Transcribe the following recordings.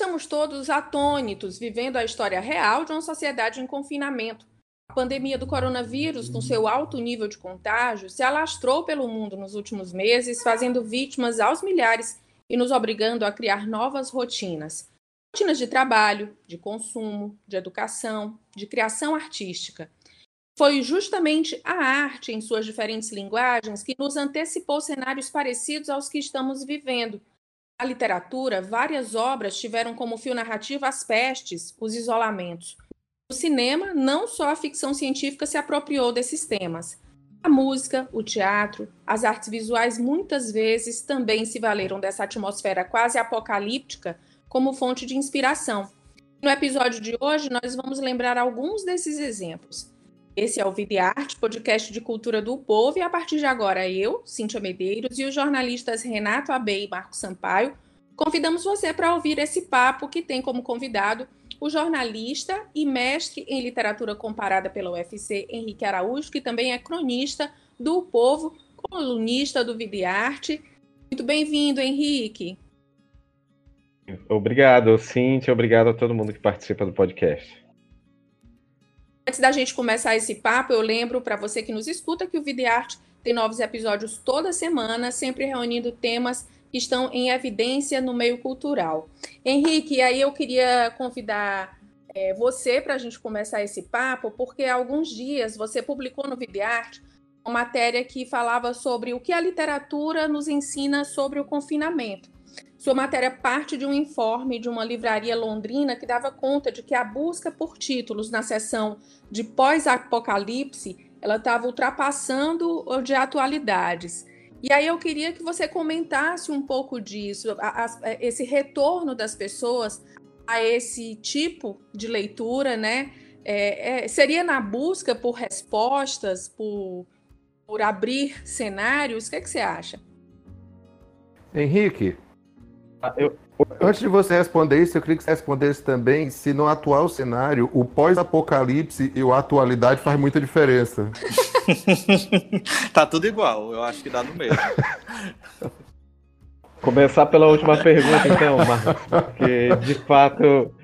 Estamos todos atônitos, vivendo a história real de uma sociedade em confinamento. A pandemia do coronavírus, com seu alto nível de contágio, se alastrou pelo mundo nos últimos meses, fazendo vítimas aos milhares e nos obrigando a criar novas rotinas. Rotinas de trabalho, de consumo, de educação, de criação artística. Foi justamente a arte, em suas diferentes linguagens, que nos antecipou cenários parecidos aos que estamos vivendo na literatura, várias obras tiveram como fio narrativo as pestes, os isolamentos. No cinema, não só a ficção científica se apropriou desses temas. A música, o teatro, as artes visuais muitas vezes também se valeram dessa atmosfera quase apocalíptica como fonte de inspiração. No episódio de hoje, nós vamos lembrar alguns desses exemplos. Esse é o Vida Arte, podcast de cultura do povo, e a partir de agora eu, Cíntia Medeiros, e os jornalistas Renato Abei e Marco Sampaio convidamos você para ouvir esse papo que tem como convidado o jornalista e mestre em literatura comparada pela UFC, Henrique Araújo, que também é cronista do Povo, colunista do Vida Arte. Muito bem-vindo, Henrique. Obrigado, Cíntia. Obrigado a todo mundo que participa do podcast. Antes da gente começar esse papo, eu lembro para você que nos escuta que o Videarte tem novos episódios toda semana, sempre reunindo temas que estão em evidência no meio cultural. Henrique, aí eu queria convidar é, você para a gente começar esse papo, porque há alguns dias você publicou no Videarte uma matéria que falava sobre o que a literatura nos ensina sobre o confinamento. Sua matéria parte de um informe de uma livraria londrina que dava conta de que a busca por títulos na seção de pós-apocalipse ela estava ultrapassando o de atualidades. E aí eu queria que você comentasse um pouco disso, a, a, esse retorno das pessoas a esse tipo de leitura, né? É, é, seria na busca por respostas, por, por abrir cenários? O que, é que você acha? Henrique, eu, Antes de você responder isso, eu queria que você respondesse também se no atual cenário o pós-apocalipse e a atualidade faz muita diferença. tá tudo igual, eu acho que dá no mesmo. Começar pela última pergunta, então, Marcos, porque de fato,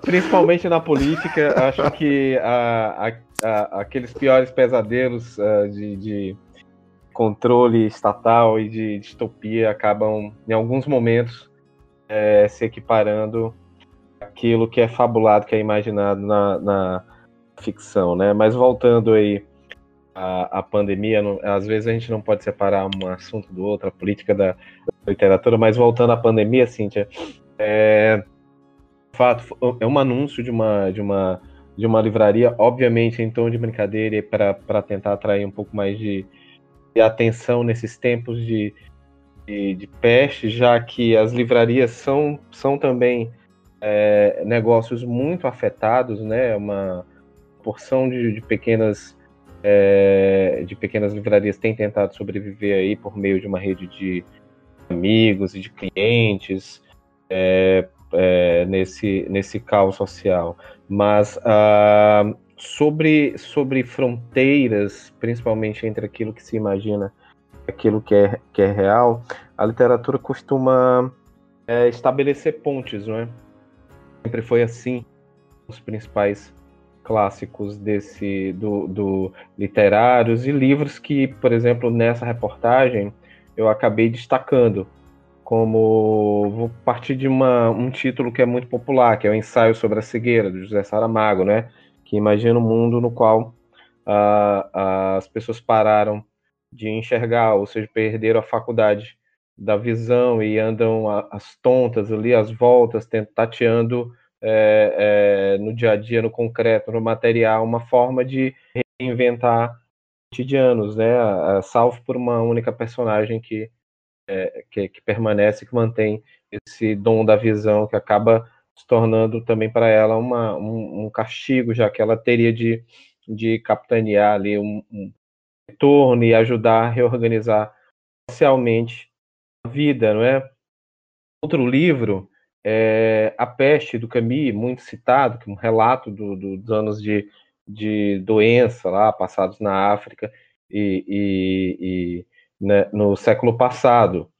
principalmente na política, acho que a, a, a, aqueles piores pesadelos uh, de, de controle estatal e de distopia acabam, em alguns momentos, é, se equiparando aquilo que é fabulado, que é imaginado na, na ficção, né? Mas voltando aí à, à pandemia, não, às vezes a gente não pode separar um assunto do outro, a política da, literatura, mas voltando à pandemia, Cíntia, é, fato, é um anúncio de uma, de uma, de uma livraria, obviamente em tom de brincadeira para tentar atrair um pouco mais de, atenção nesses tempos de, de, de, peste, já que as livrarias são, são também é, negócios muito afetados, né? Uma porção de, de pequenas é, de pequenas livrarias tem tentado sobreviver aí por meio de uma rede de amigos e de clientes é, é nesse, nesse caos social. Mas uh, sobre, sobre fronteiras, principalmente entre aquilo que se imagina aquilo que é, que é real, a literatura costuma é, estabelecer pontes, não é? Sempre foi assim os principais clássicos desse do, do literários e livros que, por exemplo, nessa reportagem eu acabei destacando como vou partir de uma, um título que é muito popular, que é o ensaio sobre a cegueira do José Saramago, né? Que imagina um mundo no qual uh, as pessoas pararam de enxergar, ou seja, perderam a faculdade da visão e andam as tontas ali, as voltas, tateando é, é, no dia a dia, no concreto, no material, uma forma de reinventar cotidianos, né? Salvo por uma única personagem que, é, que, que permanece, que mantém esse dom da visão, que acaba se tornando também para ela uma, um, um, castigo, já que ela teria de, de capitanear ali um, um retorno e ajudar a reorganizar socialmente a vida, não é? Outro livro é A Peste, do Camus, muito citado, que é um relato do, do, dos anos de, de doença lá, passados na África e, e, e né, no século passado.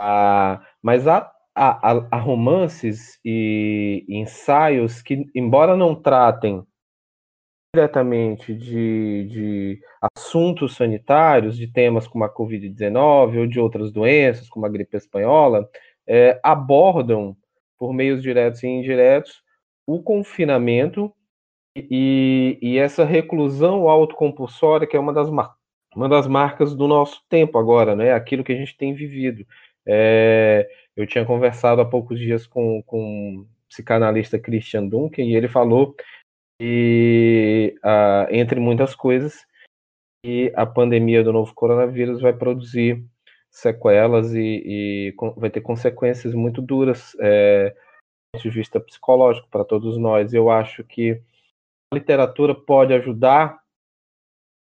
Ah, mas há há, há romances e ensaios que, embora não tratem diretamente de, de assuntos sanitários, de temas como a Covid-19 ou de outras doenças, como a gripe espanhola, é, abordam, por meios diretos e indiretos, o confinamento e, e essa reclusão autocompulsória, que é uma das, uma das marcas do nosso tempo agora, né? aquilo que a gente tem vivido. É, eu tinha conversado há poucos dias com, com o psicanalista Christian Duncan e ele falou e, uh, entre muitas coisas, que a pandemia do novo coronavírus vai produzir sequelas e, e vai ter consequências muito duras é, do ponto de vista psicológico para todos nós. Eu acho que a literatura pode ajudar,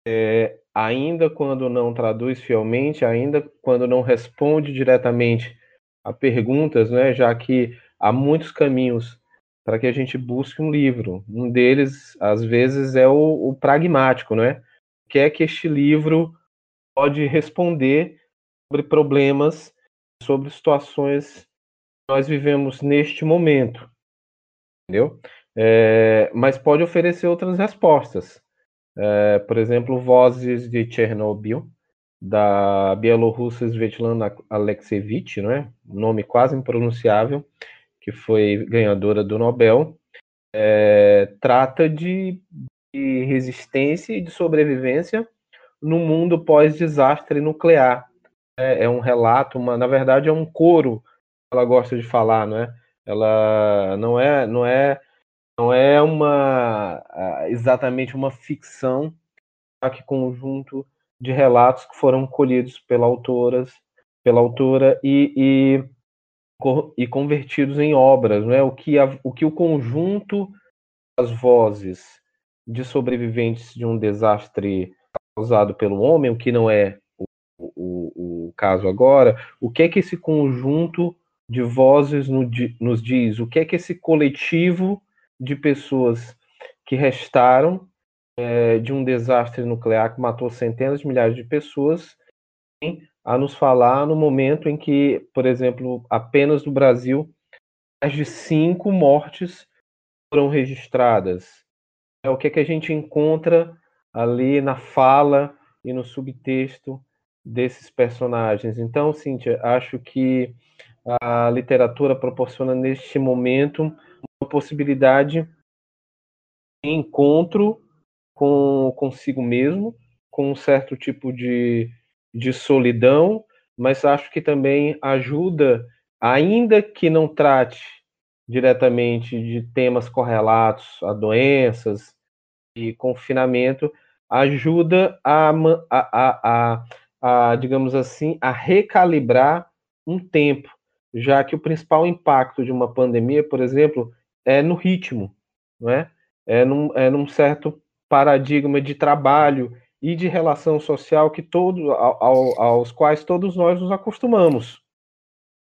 é, ainda quando não traduz fielmente, ainda quando não responde diretamente a perguntas, né, já que há muitos caminhos para que a gente busque um livro. Um deles, às vezes, é o, o pragmático, né? Que é que este livro pode responder sobre problemas, sobre situações que nós vivemos neste momento, entendeu? É, mas pode oferecer outras respostas. É, por exemplo, Vozes de Chernobyl, da bielorrussa Svetlana Alexievich, é? nome quase impronunciável, que foi ganhadora do Nobel, é, trata de, de, resistência e de sobrevivência no mundo pós-desastre nuclear. É, é, um relato, uma, na verdade é um coro ela gosta de falar, não é? Ela não é, não é, não é uma exatamente uma ficção, que conjunto de relatos que foram colhidos pela autoras, pela autora e, e e convertidos em obras, não é? O que, a, o que o conjunto das vozes de sobreviventes de um desastre causado pelo homem, o que não é o, o, o caso agora, o que é que esse conjunto de vozes no, nos diz? O que é que esse coletivo de pessoas que restaram é, de um desastre nuclear que matou centenas de milhares de pessoas a nos falar no momento em que, por exemplo, apenas no Brasil, mais de cinco mortes foram registradas. É o que, é que a gente encontra ali na fala e no subtexto desses personagens. Então, Cíntia, acho que a literatura proporciona neste momento uma possibilidade de encontro com consigo mesmo, com um certo tipo de de solidão, mas acho que também ajuda, ainda que não trate diretamente de temas correlatos a doenças e confinamento, ajuda a, a, a, a, digamos assim, a recalibrar um tempo, já que o principal impacto de uma pandemia, por exemplo, é no ritmo, não é? É num, é num certo paradigma de trabalho e de relação social que todo, ao, aos quais todos nós nos acostumamos.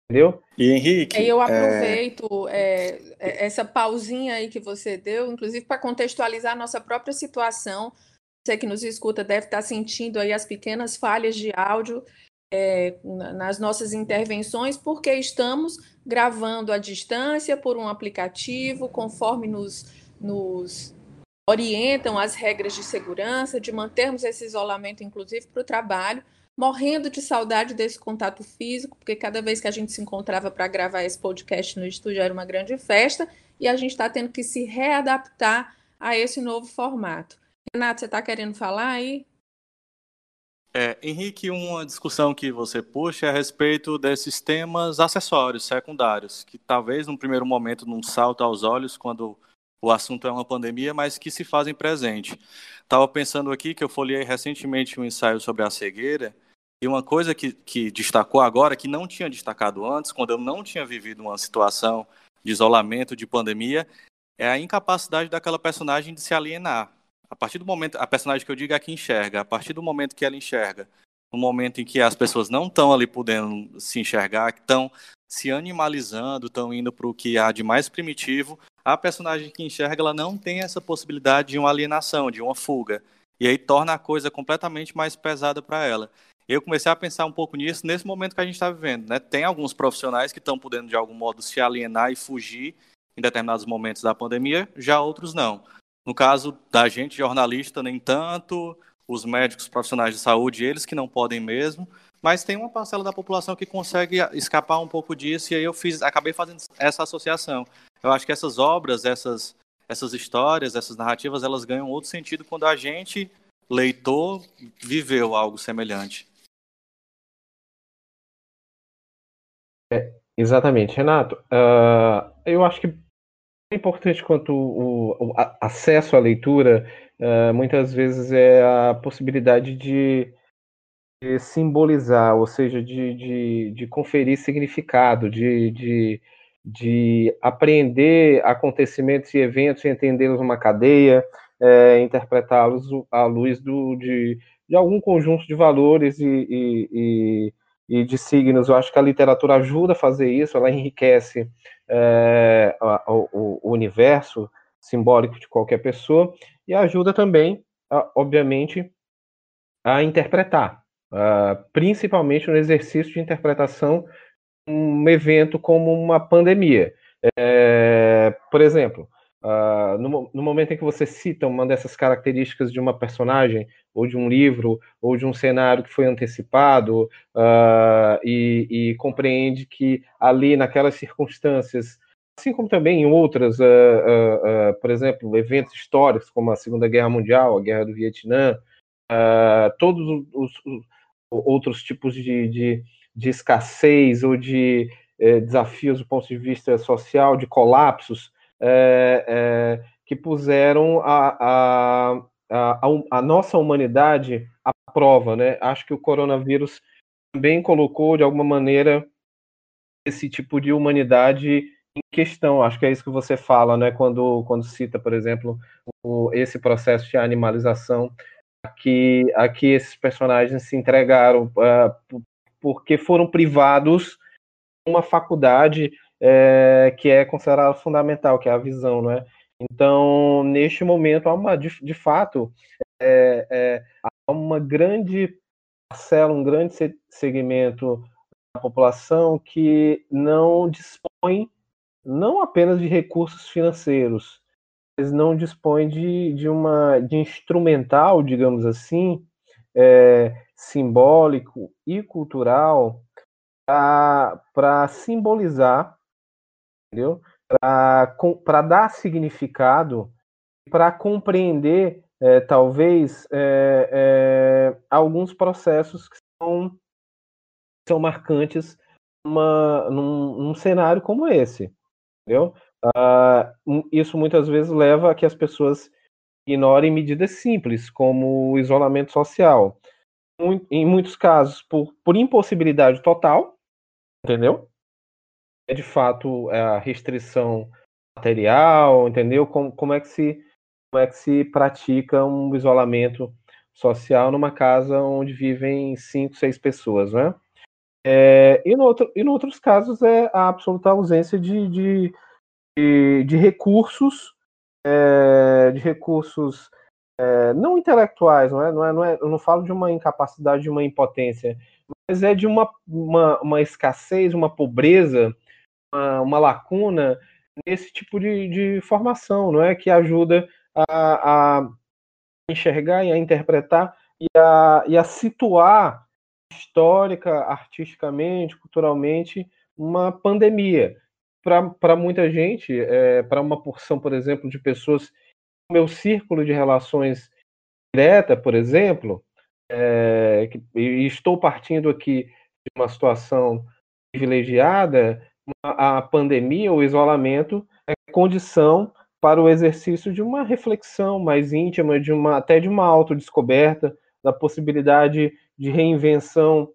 Entendeu? E Henrique. Eu é aproveito é... É, essa pausinha aí que você deu, inclusive para contextualizar a nossa própria situação. Você que nos escuta deve estar sentindo aí as pequenas falhas de áudio é, nas nossas intervenções, porque estamos gravando à distância por um aplicativo, conforme nos, nos orientam as regras de segurança, de mantermos esse isolamento, inclusive para o trabalho, morrendo de saudade desse contato físico, porque cada vez que a gente se encontrava para gravar esse podcast no estúdio era uma grande festa, e a gente está tendo que se readaptar a esse novo formato. Renato, você está querendo falar aí? É, Henrique, uma discussão que você puxa é a respeito desses temas acessórios, secundários, que talvez num primeiro momento não salta aos olhos quando o assunto é uma pandemia, mas que se fazem presente. Estava pensando aqui que eu folhei recentemente um ensaio sobre a cegueira, e uma coisa que, que destacou agora, que não tinha destacado antes, quando eu não tinha vivido uma situação de isolamento, de pandemia, é a incapacidade daquela personagem de se alienar. A partir do momento, a personagem que eu digo é que enxerga, a partir do momento que ela enxerga, no momento em que as pessoas não estão ali podendo se enxergar, que estão se animalizando, estão indo para o que há de mais primitivo, a personagem que enxerga ela não tem essa possibilidade de uma alienação, de uma fuga. E aí torna a coisa completamente mais pesada para ela. Eu comecei a pensar um pouco nisso nesse momento que a gente está vivendo. Né? Tem alguns profissionais que estão podendo, de algum modo, se alienar e fugir em determinados momentos da pandemia, já outros não. No caso da gente, jornalista, nem tanto, os médicos profissionais de saúde, eles que não podem mesmo, mas tem uma parcela da população que consegue escapar um pouco disso, e aí eu fiz, acabei fazendo essa associação. Eu acho que essas obras, essas, essas histórias, essas narrativas, elas ganham outro sentido quando a gente, leitor, viveu algo semelhante. É, exatamente, Renato. Uh, eu acho que é importante quanto o, o acesso à leitura, uh, muitas vezes é a possibilidade de, de simbolizar, ou seja, de, de, de conferir significado, de, de, de apreender acontecimentos e eventos entendê-los numa cadeia, é, interpretá-los à luz do, de, de algum conjunto de valores e, e, e e de signos, eu acho que a literatura ajuda a fazer isso, ela enriquece é, o, o, universo simbólico de qualquer pessoa e ajuda também, a, obviamente, a interpretar, uh, principalmente no exercício de interpretação um evento como uma pandemia. É, por exemplo, Uh, no, no, momento em que você cita uma dessas características de uma personagem, ou de um livro, ou de um cenário que foi antecipado, uh, e, e, compreende que ali, naquelas circunstâncias, assim como também em outras, uh, por exemplo, eventos históricos, como a Segunda Guerra Mundial, a Guerra do Vietnã, todos os, os, outros tipos de, de, de, escassez ou de eh, desafios do ponto de vista social, de colapsos, é, é, que puseram a, a, a, a, nossa humanidade à prova, né? Acho que o coronavírus também colocou, de alguma maneira, esse tipo de humanidade em questão. Acho que é isso que você fala, né? Quando, quando cita, por exemplo, o, esse processo de animalização, que aqui esses personagens se entregaram uh, porque foram privados uma faculdade é, que é considerado fundamental, que é a visão, não é? Então, neste momento, há uma, de, de fato, é, é, há uma grande parcela, um grande segmento da população que não dispõe não apenas de recursos financeiros, mas não dispõe de, de uma de instrumental, digamos assim, é, simbólico e cultural para simbolizar entendeu? Para dar significado, para compreender, é, talvez, é, é, alguns processos que são, são marcantes numa, num, num cenário como esse, entendeu? Ah, isso muitas vezes leva a que as pessoas ignorem medidas simples, como o isolamento social. Em muitos casos, por, por impossibilidade total, entendeu? é de fato é a restrição material, entendeu? Como, como, é que se, como é que se pratica um isolamento social numa casa onde vivem cinco, seis pessoas, né? É, e, no outro, e, no outros casos é a absoluta ausência de, de, de, de recursos, é, de recursos é, não intelectuais, não é, não é, não é, eu não falo de uma incapacidade, de uma impotência, mas é de uma, uma, uma escassez, uma pobreza uma, uma lacuna nesse tipo de, de, formação, não é? Que ajuda a, a enxergar e a interpretar e a, e a situar histórica, artisticamente, culturalmente, uma pandemia. Para muita gente, é, para uma porção, por exemplo, de pessoas, meu círculo de relações direta, por exemplo, é, e estou partindo aqui de uma situação privilegiada, a pandemia, o isolamento, é condição para o exercício de uma reflexão mais íntima, de uma até de uma autodescoberta, da possibilidade de reinvenção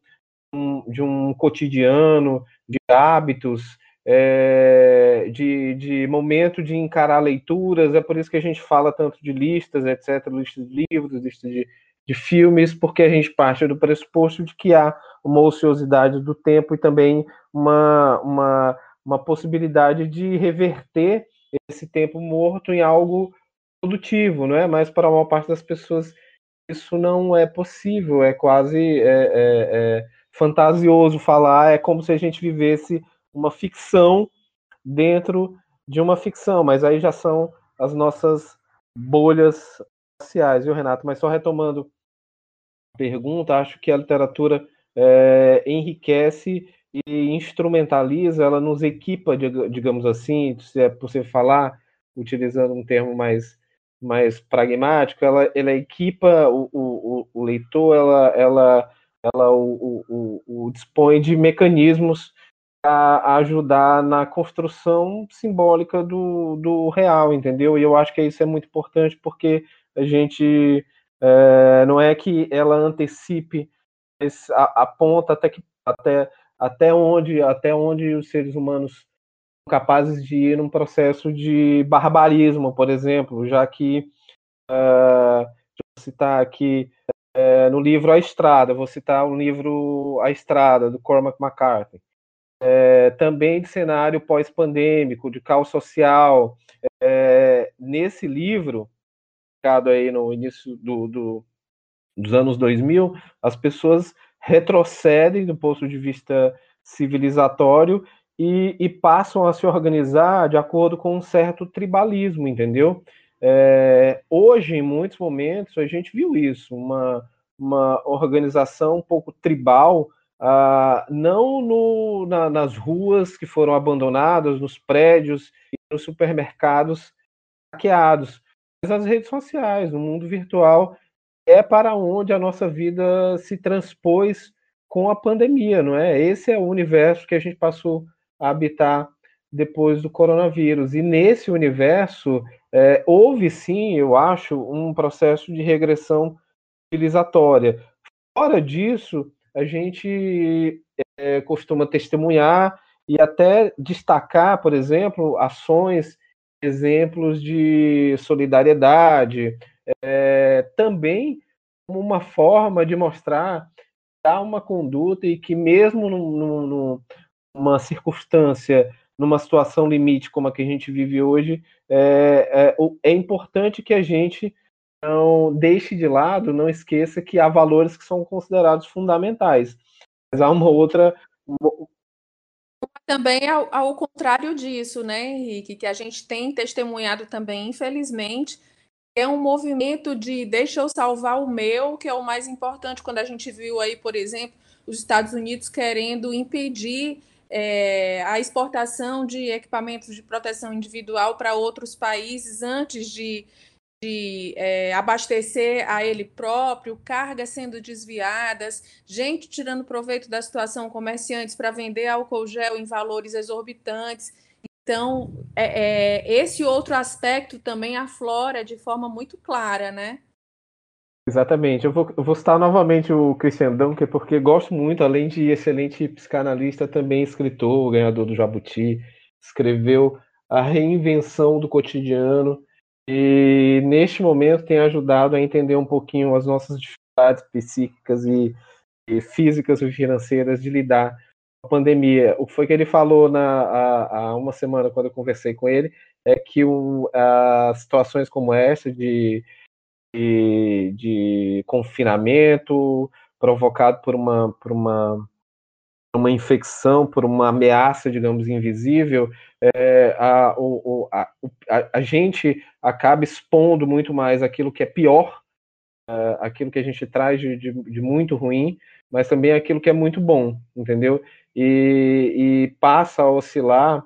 de um cotidiano, de hábitos, é, de, de momento de encarar leituras. É por isso que a gente fala tanto de listas, etc., listas de livros, listas de, de filmes, porque a gente parte do pressuposto de que há uma ociosidade do tempo e também uma, uma, uma possibilidade de reverter esse tempo morto em algo produtivo, não é? Mas para a maior parte das pessoas isso não é possível, é quase é, é, é fantasioso falar, é como se a gente vivesse uma ficção dentro de uma ficção, mas aí já são as nossas bolhas sociais, viu, Renato? Mas só retomando a pergunta, acho que a literatura é, enriquece e instrumentaliza, ela nos equipa, digamos assim, se é possível falar, utilizando um termo mais, mais pragmático, ela, ela equipa o, o, o leitor, ela, ela, ela o, o, o dispõe de mecanismos a, ajudar na construção simbólica do, do real, entendeu? E eu acho que isso é muito importante porque a gente é, não é que ela antecipe, mas aponta até que até, até onde até onde os seres humanos são capazes de ir num processo de barbarismo, por exemplo, já que uh, vou citar aqui uh, no livro A Estrada, vou citar o livro A Estrada do Cormac McCarthy é, também de cenário pós-pandêmico, de caos social. É, nesse livro, publicado aí no início do, do, dos anos 2000, as pessoas retrocedem do ponto de vista civilizatório e, e, passam a se organizar de acordo com um certo tribalismo, entendeu? É, hoje, em muitos momentos, a gente viu isso, uma, uma organização um pouco tribal ah, não no, na, nas ruas que foram abandonadas, nos prédios e nos supermercados hackeados, mas nas redes sociais, no mundo virtual, é para onde a nossa vida se transpôs com a pandemia, não é? Esse é o universo que a gente passou a habitar depois do coronavírus. E nesse universo, é, houve sim, eu acho, um processo de regressão civilizatória. Fora disso, a gente é, costuma testemunhar e até destacar, por exemplo, ações, exemplos de solidariedade, é, também uma forma de mostrar há uma conduta e que mesmo num, numa circunstância, numa situação limite como a que a gente vive hoje, é, é, é importante que a gente não deixe de lado, não esqueça que há valores que são considerados fundamentais. Mas há uma outra. Também ao, ao contrário disso, né, Henrique, que a gente tem testemunhado também, infelizmente, é um movimento de deixa eu salvar o meu, que é o mais importante, quando a gente viu aí, por exemplo, os Estados Unidos querendo impedir é, a exportação de equipamentos de proteção individual para outros países antes de de é, abastecer a ele próprio, cargas sendo desviadas, gente tirando proveito da situação, comerciantes para vender álcool gel em valores exorbitantes. Então, é, é, esse outro aspecto também aflora de forma muito clara, né? Exatamente. Eu vou, eu vou citar novamente o Christian Dunker, porque gosto muito, além de excelente psicanalista, também escritor, ganhador do Jabuti, escreveu A Reinvenção do Cotidiano, e neste momento tem ajudado a entender um pouquinho as nossas dificuldades psíquicas e, e físicas e financeiras de lidar com a pandemia. O que foi que ele falou na, há, uma semana, quando eu conversei com ele, é que o, as situações como essa de, de, de confinamento provocado por uma, por uma uma infecção, por uma ameaça, digamos, invisível, é, a, o, a, a, gente acaba expondo muito mais aquilo que é pior, uh, aquilo que a gente traz de, de, de, muito ruim, mas também aquilo que é muito bom, entendeu? E, e passa a oscilar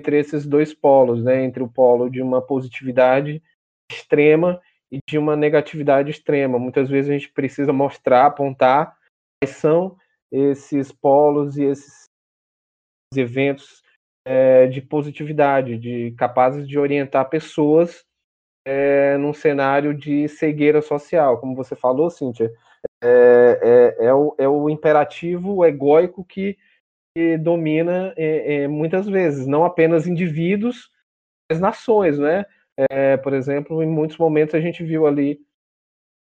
entre esses dois polos, né? Entre o polo de uma positividade extrema e de uma negatividade extrema. Muitas vezes a gente precisa mostrar, apontar quais são esses polos e esses eventos é, de positividade, de capazes de orientar pessoas é, num cenário de cegueira social, como você falou, Cíntia, é, é, é o, é o imperativo egóico que, que domina é, muitas vezes, não apenas indivíduos, mas nações, né? É, por exemplo, em muitos momentos a gente viu ali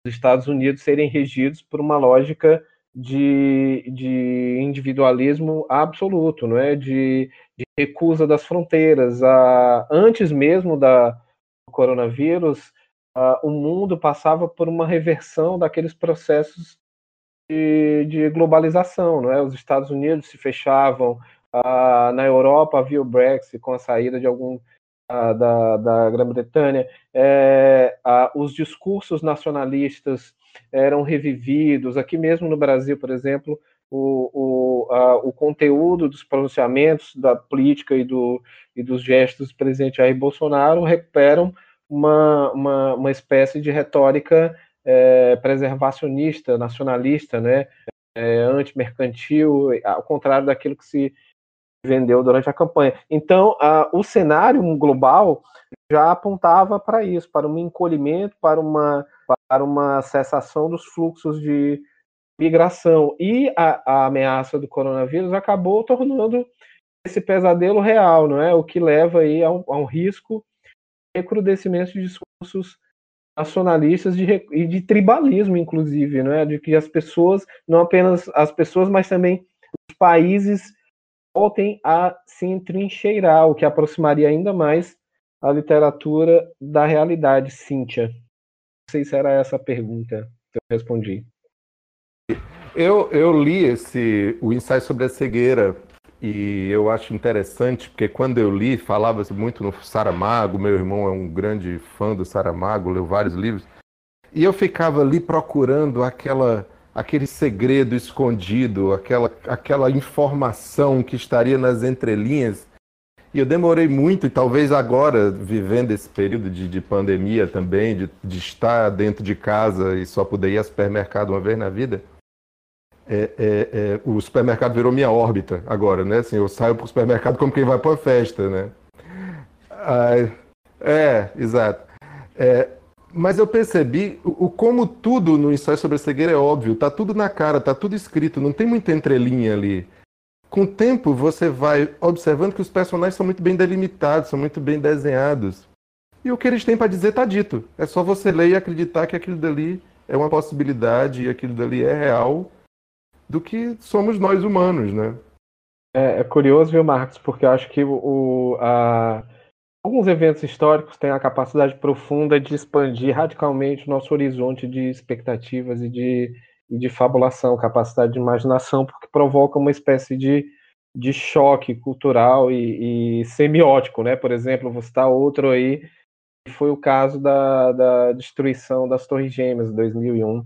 os Estados Unidos serem regidos por uma lógica de, de individualismo absoluto, não é? De, de recusa das fronteiras. A, antes mesmo da, do coronavírus, uh, o mundo passava por uma reversão daqueles processos de, de globalização, não é? Os Estados Unidos se fechavam, uh, na Europa havia o Brexit com a saída de algum da, da Grã-Bretanha, é, os discursos nacionalistas eram revividos. Aqui mesmo no Brasil, por exemplo, o, o, a, o conteúdo dos pronunciamentos da política e, do, e dos gestos do presidente Jair Bolsonaro recuperam uma, uma, uma espécie de retórica é, preservacionista, nacionalista, né, é, antimercantil, ao contrário daquilo que se vendeu durante a campanha. Então, a, o cenário global já apontava para isso, para um encolhimento, para uma, para uma cessação dos fluxos de migração. E a, a ameaça do coronavírus acabou tornando esse pesadelo real, não é? O que leva aí a um, a um risco de recrudescimento de discursos nacionalistas de, e de tribalismo, inclusive, não é? De que as pessoas, não apenas as pessoas, mas também os países voltem a se entrincheirar, o que aproximaria ainda mais a literatura da realidade, Cíntia. Sei se era essa a pergunta que eu respondi. Eu, eu li esse o ensaio sobre a cegueira e eu acho interessante porque quando eu li falava-se muito no Saramago, meu irmão é um grande fã do Saramago, leu vários livros e eu ficava ali procurando aquela aquele segredo escondido, aquela, aquela informação que estaria nas entrelinhas. E eu demorei muito, e talvez agora, vivendo esse período de, de pandemia também, de, de, estar dentro de casa e só poder ir ao supermercado uma vez na vida, é, é, é, o supermercado virou minha órbita agora, né? Assim, eu saio para o supermercado como quem vai para uma festa, né? Ah, é, exato. É, mas eu percebi o, como tudo no ensaio sobre a cegueira é óbvio, tá tudo na cara, tá tudo escrito, não tem muita entrelinha ali. Com o tempo você vai observando que os personagens são muito bem delimitados, são muito bem desenhados. E o que eles têm para dizer tá dito. É só você ler e acreditar que aquilo dali é uma possibilidade e aquilo dali é real do que somos nós humanos, né? É, é curioso, viu, Marcos, porque eu acho que o, a, Alguns eventos históricos têm a capacidade profunda de expandir radicalmente o nosso horizonte de expectativas e de, e de fabulação, capacidade de imaginação, porque provoca uma espécie de, de choque cultural e, e semiótico, né? Por exemplo, vou citar outro aí, que foi o caso da, da destruição das Torres Gêmeas, em 2001, um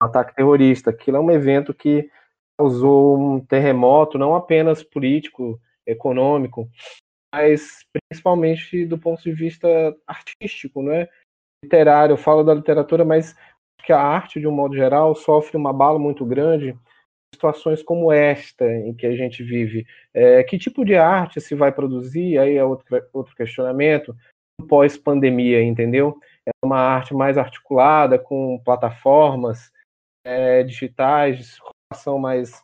ataque terrorista. Aquilo é um evento que causou um terremoto, não apenas político, econômico, mas principalmente do ponto de vista artístico, né? literário. Eu falo da literatura, mas que a arte, de um modo geral, sofre uma bala muito grande situações como esta em que a gente vive. É, que tipo de arte se vai produzir? Aí é outro, outro questionamento. Pós-pandemia, entendeu? É uma arte mais articulada, com plataformas é, digitais, ação mais,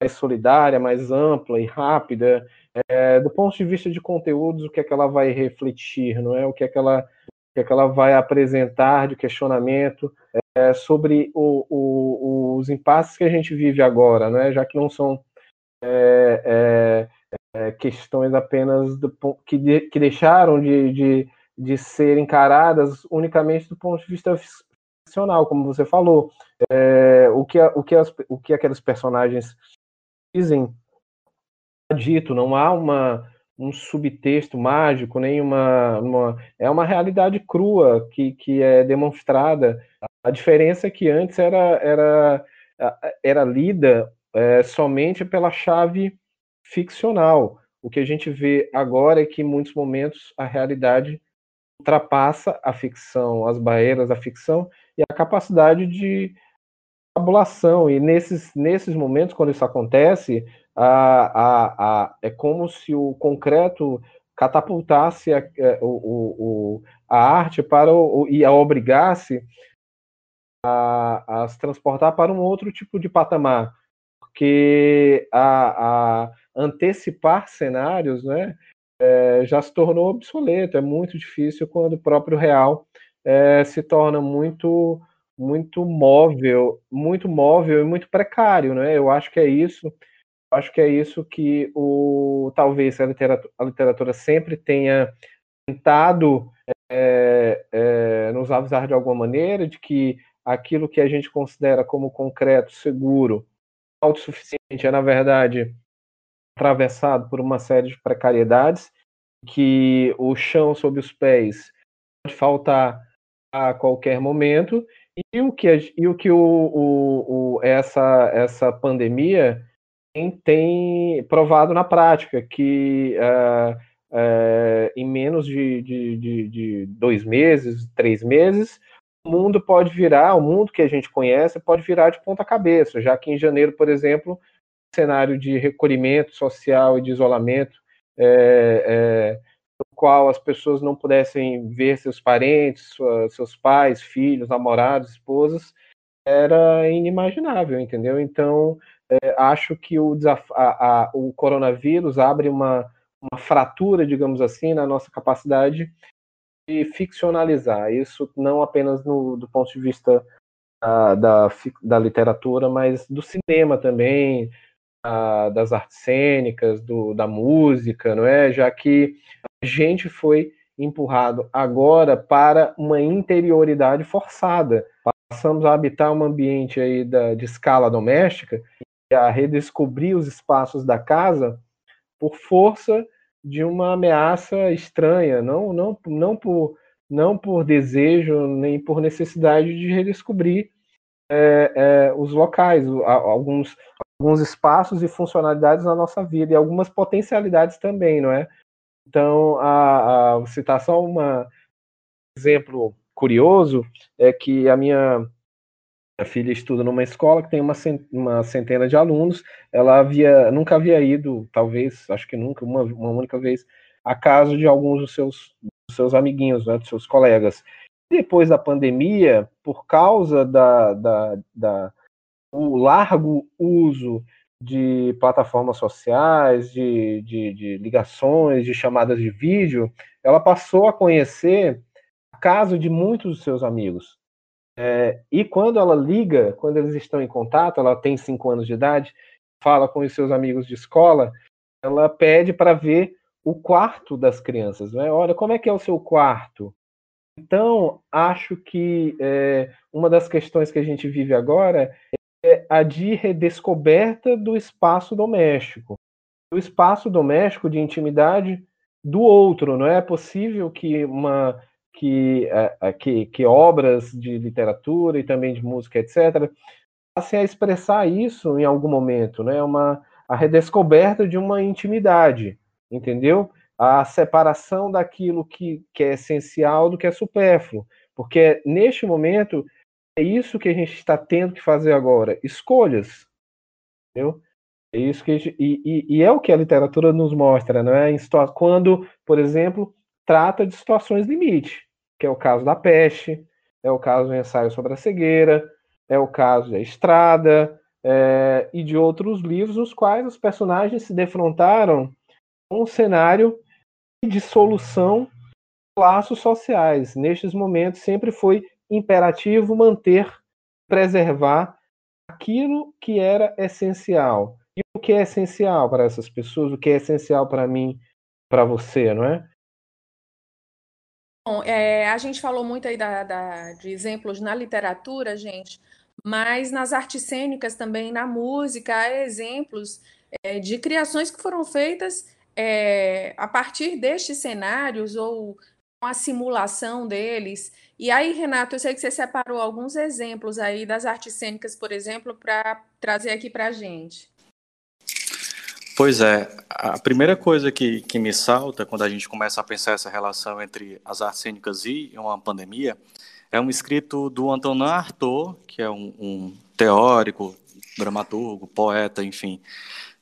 mais solidária, mais ampla e rápida. É, do ponto de vista de conteúdos, o que é que ela vai refletir, não é? O que é que ela, o que é que ela vai apresentar de questionamento é, sobre o, o, os impasses que a gente vive agora, não é? Já que não são é, é, é questões apenas do, que, de, que deixaram de, de, de ser encaradas unicamente do ponto de vista ficcional, como você falou. É, o, que, o, que as, o que aqueles personagens dizem dito, não há uma, um subtexto mágico, nem uma, uma, É uma realidade crua que, que é demonstrada. A diferença é que antes era, era, era lida é, somente pela chave ficcional. O que a gente vê agora é que, em muitos momentos, a realidade ultrapassa a ficção, as barreiras da ficção e a capacidade de tabulação. E nesses, nesses momentos, quando isso acontece, a, a, a, é como se o concreto catapultasse a, é, o, o, a arte para o, e a obrigasse a, se transportar para um outro tipo de patamar, porque a, a antecipar cenários, né, é, já se tornou obsoleto. É muito difícil quando o próprio real é, se torna muito muito móvel, muito móvel e muito precário, né? Eu acho que é isso acho que é isso que o talvez a literatura, a literatura sempre tenha tentado é, é, nos avisar de alguma maneira de que aquilo que a gente considera como concreto, seguro, autossuficiente, é na verdade atravessado por uma série de precariedades, que o chão sob os pés pode faltar a qualquer momento e o que, e o, que o, o, o essa, essa pandemia tem, tem, provado na prática, que uh, uh, em menos de, de, de, de, dois meses, três meses, mundo pode virar, o mundo que a gente conhece pode virar de ponta cabeça, já que em janeiro, por exemplo, cenário de recolhimento social e de isolamento é, é, no qual as pessoas não pudessem ver seus parentes, sua, seus pais, filhos, namorados, esposas, era inimaginável, entendeu? Então, é, acho que o, a, a, o coronavírus abre uma, uma fratura, digamos assim, na nossa capacidade de ficcionalizar. Isso não apenas no, do ponto de vista da, da, da literatura, mas do cinema também, das artes cênicas, do, da música, não é? Já que a gente foi empurrado agora para uma interioridade forçada. Passamos a habitar um ambiente aí da, de escala doméstica e a redescobrir os espaços da casa por força de uma ameaça estranha, não, não, não, por, não por desejo nem por necessidade de redescobrir é, é, os locais, alguns, alguns espaços e funcionalidades na nossa vida e algumas potencialidades também, não é? Então, a, a citar só um exemplo curioso é que a minha filha estuda numa escola que tem uma, uma centena de alunos. Ela havia, nunca havia ido, talvez, acho que nunca, uma, uma única vez, a casa de alguns dos seus, dos seus amiguinhos, né, dos seus colegas. Depois da pandemia, por causa da, da, da o largo uso de plataformas sociais, de, de, de, ligações, de chamadas de vídeo, ela passou a conhecer o caso de muitos dos seus amigos. É, e quando ela liga, quando eles estão em contato, ela tem cinco anos de idade, fala com os seus amigos de escola, ela pede para ver o quarto das crianças. Né? Olha, como é que é o seu quarto? Então, acho que é, uma das questões que a gente vive agora é a de redescoberta do espaço doméstico. O espaço doméstico de intimidade do outro. Não é possível que uma que, é, que, que obras de literatura e também de música, etc., passem a expressar isso em algum momento, né? Uma, a redescoberta de uma intimidade, entendeu? A separação daquilo que, que é essencial do que é supérfluo. Porque neste momento é isso que a gente está tendo que fazer agora, escolhas. Entendeu? É isso que gente, e, e, e, é o que a literatura nos mostra, não é? Quando, por exemplo, trata de situações limite, que é o caso da peste, é o caso do ensaio sobre a cegueira, é o caso da estrada é, e de outros livros nos quais os personagens se defrontaram com um cenário de solução laços sociais. Nestes momentos sempre foi imperativo manter, preservar aquilo que era essencial. E o que é essencial para essas pessoas, o que é essencial para mim, para você, não é? Bom, é, a gente falou muito aí da, da, de exemplos na literatura, gente, mas nas artes cênicas também, na música, há exemplos é, de criações que foram feitas é, a partir destes cenários ou a simulação deles. E aí, Renato, eu sei que você separou alguns exemplos aí das artes cênicas, por exemplo, para trazer aqui para a gente. Pois é, a primeira coisa que, que me salta quando a gente começa a pensar essa relação entre as artes cênicas e uma pandemia é um escrito do Antonin Artaud, que é um, um teórico, dramaturgo, poeta, enfim,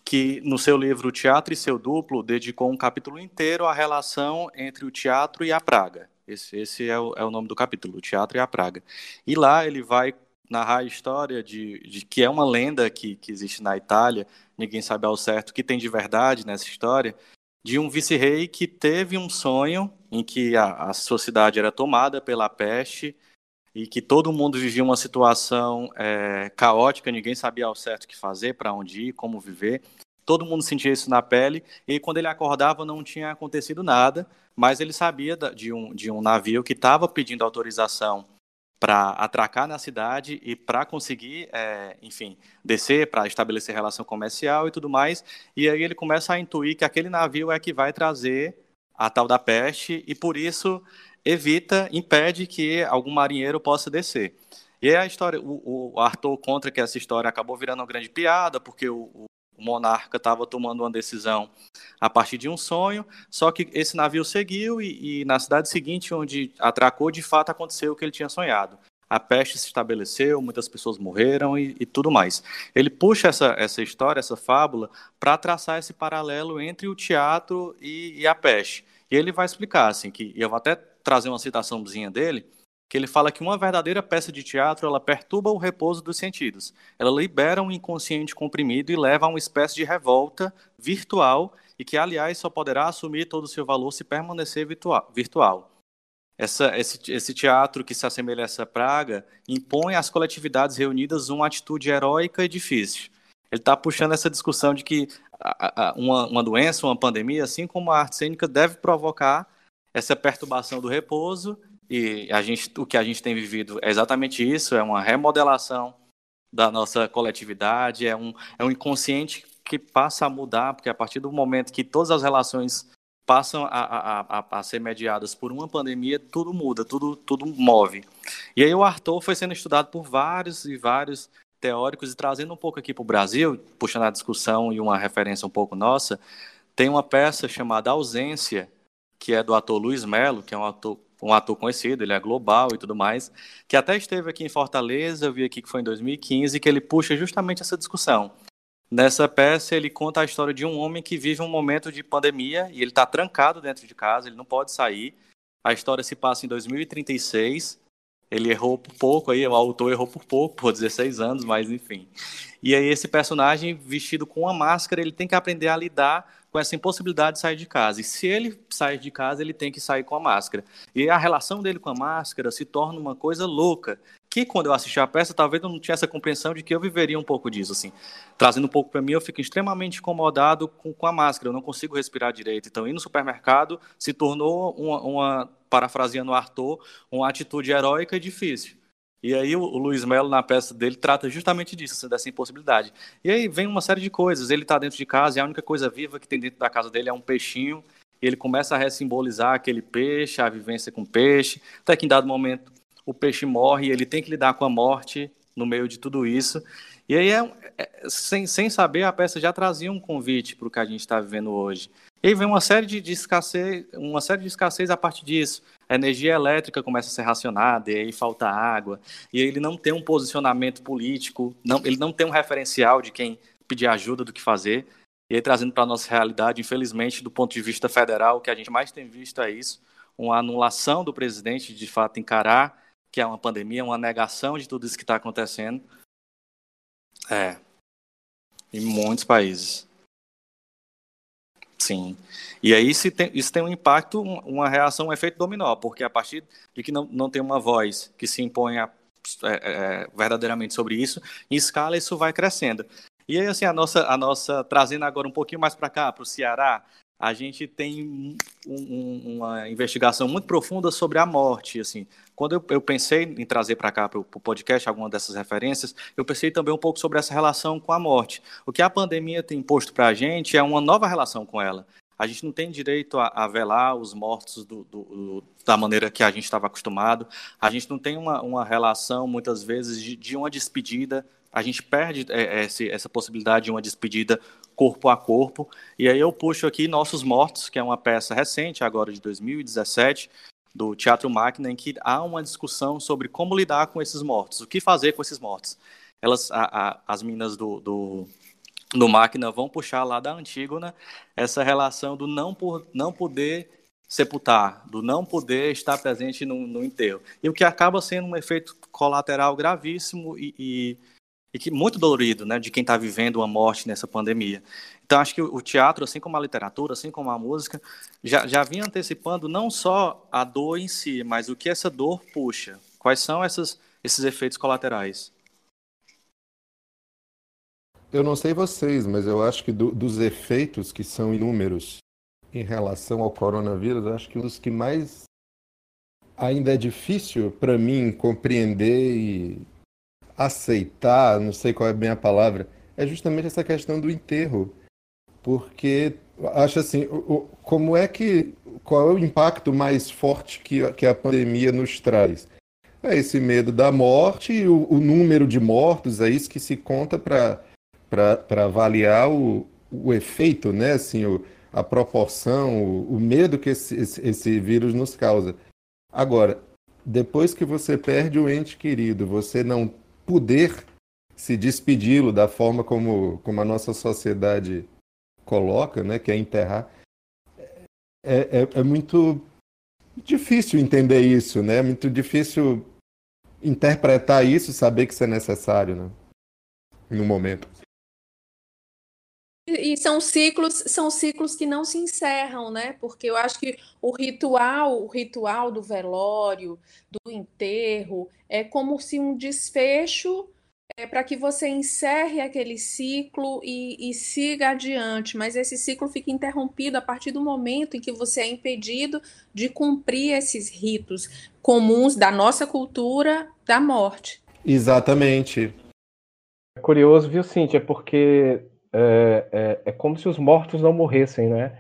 que no seu livro Teatro e seu Duplo dedicou um capítulo inteiro à relação entre o teatro e a praga. Esse, esse é, o, é o nome do capítulo, o Teatro e a Praga. E lá ele vai narrar a história de, de que é uma lenda que, que existe na Itália, ninguém sabe ao certo o que tem de verdade nessa história, de um vice-rei que teve um sonho em que a, a sua cidade era tomada pela peste e que todo mundo vivia uma situação é, caótica, ninguém sabia ao certo o que fazer, para onde ir, como viver. Todo mundo sentia isso na pele, e quando ele acordava não tinha acontecido nada, mas ele sabia de um, de um navio que estava pedindo autorização para atracar na cidade e para conseguir, é, enfim, descer, para estabelecer relação comercial e tudo mais. E aí ele começa a intuir que aquele navio é que vai trazer a tal da peste e por isso evita, impede que algum marinheiro possa descer. E aí a história, o, o Arthur conta que essa história acabou virando uma grande piada, porque o, o monarca estava tomando uma decisão a partir de um sonho, só que esse navio seguiu e, e, na cidade seguinte, onde atracou, de fato aconteceu o que ele tinha sonhado. A peste se estabeleceu, muitas pessoas morreram e, e tudo mais. Ele puxa essa, essa história, essa fábula, para traçar esse paralelo entre o teatro e, e, a peste. E ele vai explicar, assim, que eu vou até trazer uma citaçãozinha dele, que ele fala que uma verdadeira peça de teatro ela perturba o repouso dos sentidos. Ela libera um inconsciente comprimido e leva a uma espécie de revolta virtual e que, aliás, só poderá assumir todo o seu valor se permanecer virtual. Essa, esse, esse, teatro que se assemelha a essa praga impõe às coletividades reunidas uma atitude heróica e difícil. Ele está puxando essa discussão de que uma, uma doença, uma pandemia, assim como a arte cênica, deve provocar essa perturbação do repouso e a gente, o que a gente tem vivido é exatamente isso, é uma remodelação da nossa coletividade, é um, é um inconsciente que passa a mudar, porque a partir do momento que todas as relações passam a, a, a, a, ser mediadas por uma pandemia, tudo muda, tudo, tudo move. E aí o Arthur foi sendo estudado por vários e vários teóricos, e trazendo um pouco aqui para o Brasil, puxando a discussão e uma referência um pouco nossa, tem uma peça chamada Ausência, que é do ator Luiz Melo, que é um ator um ator conhecido, ele é global e tudo mais, que até esteve aqui em Fortaleza, eu vi aqui que foi em 2015, que ele puxa justamente essa discussão. Nessa peça, ele conta a história de um homem que vive um momento de pandemia e ele está trancado dentro de casa, ele não pode sair. A história se passa em 2036. Ele errou por pouco, aí o autor errou por pouco, por 16 anos, mas enfim. E aí esse personagem vestido com uma máscara, ele tem que aprender a lidar com essa impossibilidade de sair de casa. E se ele sair de casa, ele tem que sair com a máscara. E a relação dele com a máscara se torna uma coisa louca. Que quando eu assisti a peça, talvez eu não tinha essa compreensão de que eu viveria um pouco disso. assim. Trazendo um pouco para mim, eu fico extremamente incomodado com, com a máscara. Eu não consigo respirar direito. Então, ir no supermercado se tornou uma, uma parafraseando Arthur, uma atitude heróica e difícil. E aí o, o Luiz Melo, na peça dele, trata justamente disso, assim, dessa impossibilidade. E aí vem uma série de coisas. Ele está dentro de casa e a única coisa viva que tem dentro da casa dele é um peixinho. E ele começa a ressimbolizar aquele peixe, a vivência com o peixe. Até que em dado momento o peixe morre e ele tem que lidar com a morte no meio de tudo isso. E aí, é, é, sem, sem saber, a peça já trazia um convite para o que a gente está vivendo hoje. E aí vem uma série de, de, escassez, uma série de escassez a partir disso. A energia elétrica começa a ser racionada, e aí falta água, e ele não tem um posicionamento político, não, ele não tem um referencial de quem pedir ajuda do que fazer. E aí, trazendo para a nossa realidade, infelizmente, do ponto de vista federal, o que a gente mais tem visto é isso: uma anulação do presidente de fato encarar que é uma pandemia, uma negação de tudo isso que está acontecendo. É. Em muitos países. Sim. E aí isso tem, isso tem um impacto, uma reação, um efeito dominó, porque a partir de que não, não tem uma voz que se impõe é, é, verdadeiramente sobre isso, em escala isso vai crescendo. E aí, assim, a nossa, a nossa trazendo agora um pouquinho mais para cá, para o Ceará, a gente tem um, um, uma investigação muito profunda sobre a morte. Assim, quando eu, eu pensei em trazer para cá para o podcast alguma dessas referências, eu pensei também um pouco sobre essa relação com a morte. O que a pandemia tem imposto para a gente é uma nova relação com ela. A gente não tem direito a, a velar os mortos do, do, do, da maneira que a gente estava acostumado. A gente não tem uma, uma relação, muitas vezes, de, de uma despedida. A gente perde é, esse, essa possibilidade de uma despedida corpo a corpo. E aí eu puxo aqui Nossos Mortos, que é uma peça recente, agora de 2017, do Teatro Máquina, em que há uma discussão sobre como lidar com esses mortos, o que fazer com esses mortos. Elas, a, a, as minas do, do, do Máquina vão puxar lá da Antígona essa relação do não, por, não poder sepultar, do não poder estar presente no, no enterro. E o que acaba sendo um efeito colateral gravíssimo e, e e que muito dolorido, né, de quem está vivendo uma morte nessa pandemia. Então, acho que o teatro, assim como a literatura, assim como a música, já, já vinha antecipando não só a dor em si, mas o que essa dor puxa. Quais são essas, esses efeitos colaterais? eu não sei vocês, mas eu acho que do, dos efeitos que são inúmeros em relação ao coronavírus, acho que dos que mais ainda é difícil para mim compreender e aceitar, não sei qual é bem a palavra, é justamente essa questão do enterro. Porque acho assim, como é que qual é o impacto mais forte que, que a pandemia nos traz? É esse medo da morte o, o número de mortos, é isso que se conta para avaliar o, o efeito, né? Assim, o, a proporção, o, o medo que esse, esse, esse vírus nos causa. Agora, depois que você perde o ente querido, você não poder se despedi-lo da forma como, como a nossa sociedade coloca, né, que é enterrar, é, é, é muito difícil entender isso, né? É muito difícil interpretar isso, saber que isso é necessário, né? No momento. E são ciclos, são ciclos que não se encerram, né? Porque eu acho que o ritual, o ritual do velório, do enterro, é como se um desfecho é para que você encerre aquele ciclo e, e, siga adiante, mas esse ciclo fica interrompido a partir do momento em que você é impedido de cumprir esses ritos comuns da nossa cultura da morte. Exatamente. É curioso, viu, Cíntia? Porque é, é, é, como se os mortos não morressem, né?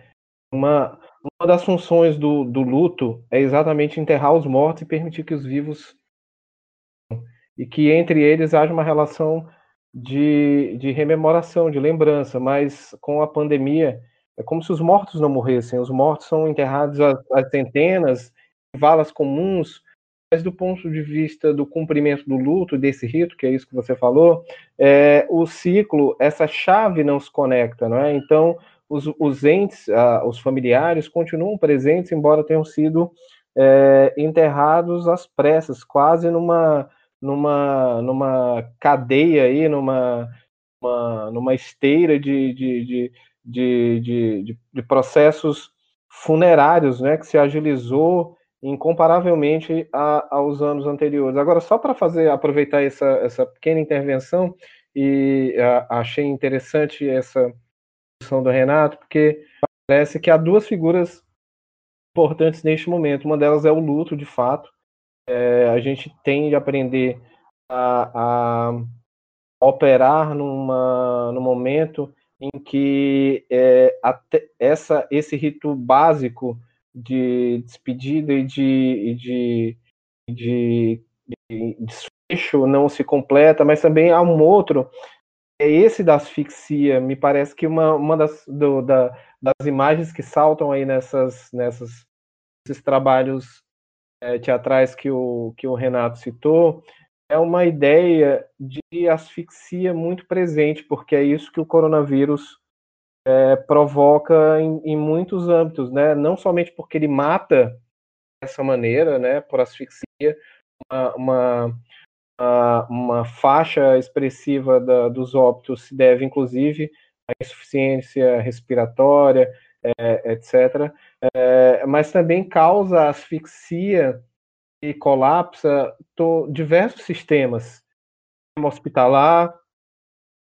Uma, uma das funções do, do luto é exatamente enterrar os mortos e permitir que os vivos e que entre eles haja uma relação de, de rememoração, de lembrança, mas com a pandemia é como se os mortos não morressem, os mortos são enterrados às centenas, valas comuns, mas do ponto de vista do cumprimento do luto, desse rito, que é isso que você falou, é, o ciclo, essa chave não se conecta, não é? Então, os, os entes, ah, os familiares continuam presentes, embora tenham sido é, enterrados às pressas, quase numa, numa, numa cadeia aí, numa, uma, numa esteira de, de, de, de, de, processos funerários, né, que se agilizou incomparavelmente a, aos anos anteriores. Agora, só para fazer aproveitar essa, essa pequena intervenção, e a, achei interessante essa discussão do Renato, porque parece que há duas figuras importantes neste momento. Uma delas é o luto, de fato. É, a gente tem de aprender a, a operar numa, no momento em que é, essa, esse rito básico de despedida e de, de, de, de desfecho não se completa, mas também há um outro, é esse da asfixia. Me parece que uma, uma das, do, da, das imagens que saltam aí nessas, nessas esses trabalhos é, teatrais que o, que o Renato citou é uma ideia de asfixia muito presente, porque é isso que o coronavírus é, provoca em, em, muitos âmbitos, né? Não somente porque ele mata dessa maneira, né? Por asfixia, uma, uma, uma, faixa expressiva da, dos óbitos se deve, inclusive, à insuficiência respiratória, é, etc. É, mas também causa asfixia e colapsa to, diversos sistemas, sistema hospitalar,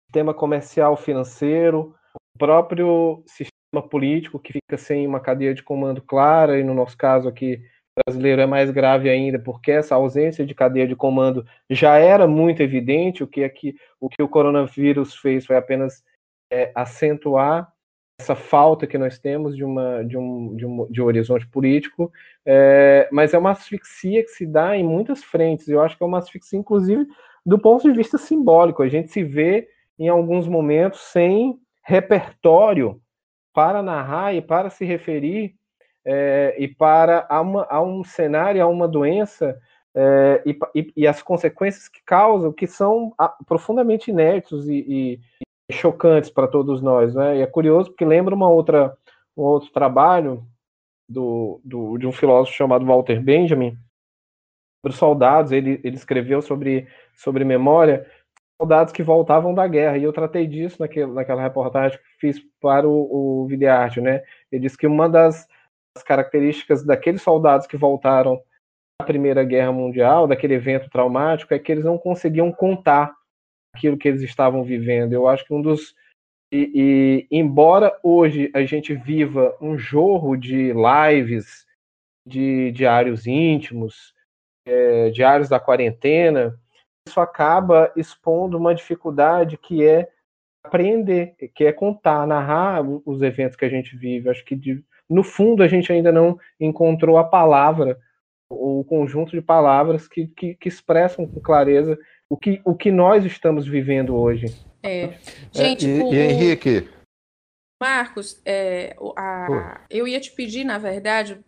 sistema comercial financeiro, o próprio sistema político que fica sem uma cadeia de comando clara, e no nosso caso aqui brasileiro é mais grave ainda, porque essa ausência de cadeia de comando já era muito evidente, o que aqui o que o coronavírus fez foi apenas é, acentuar essa falta que nós temos de, uma, de, um, de, um, de um horizonte político, é, mas é uma asfixia que se dá em muitas frentes. Eu acho que é uma asfixia, inclusive, do ponto de vista simbólico. A gente se vê em alguns momentos sem repertório para narrar e para se referir é, e para a, uma, a, um cenário, a uma doença é, e, e, e, as consequências que causam, que são a, profundamente inéditos e, e chocantes para todos nós. Né? E é curioso porque lembra uma outra, um outro trabalho do, do, de um filósofo chamado Walter Benjamin, sobre soldados, ele, ele escreveu sobre, sobre memória, soldados que voltavam da guerra. E eu tratei disso naquele, naquela reportagem que fiz para o, o Videarte, né? Ele disse que uma das, das características daqueles soldados que voltaram da Primeira Guerra Mundial, daquele evento traumático, é que eles não conseguiam contar aquilo que eles estavam vivendo. Eu acho que um dos. E, e embora hoje a gente viva um jorro de lives, de diários íntimos, é, diários da quarentena, isso acaba expondo uma dificuldade que é aprender, que é contar, narrar os eventos que a gente vive. Acho que de, no fundo a gente ainda não encontrou a palavra o conjunto de palavras que, que, que, expressam com clareza o que, o que nós estamos vivendo hoje. É. Gente, é, e, o, e Henrique? Marcos, é, a, eu ia te pedir, na verdade,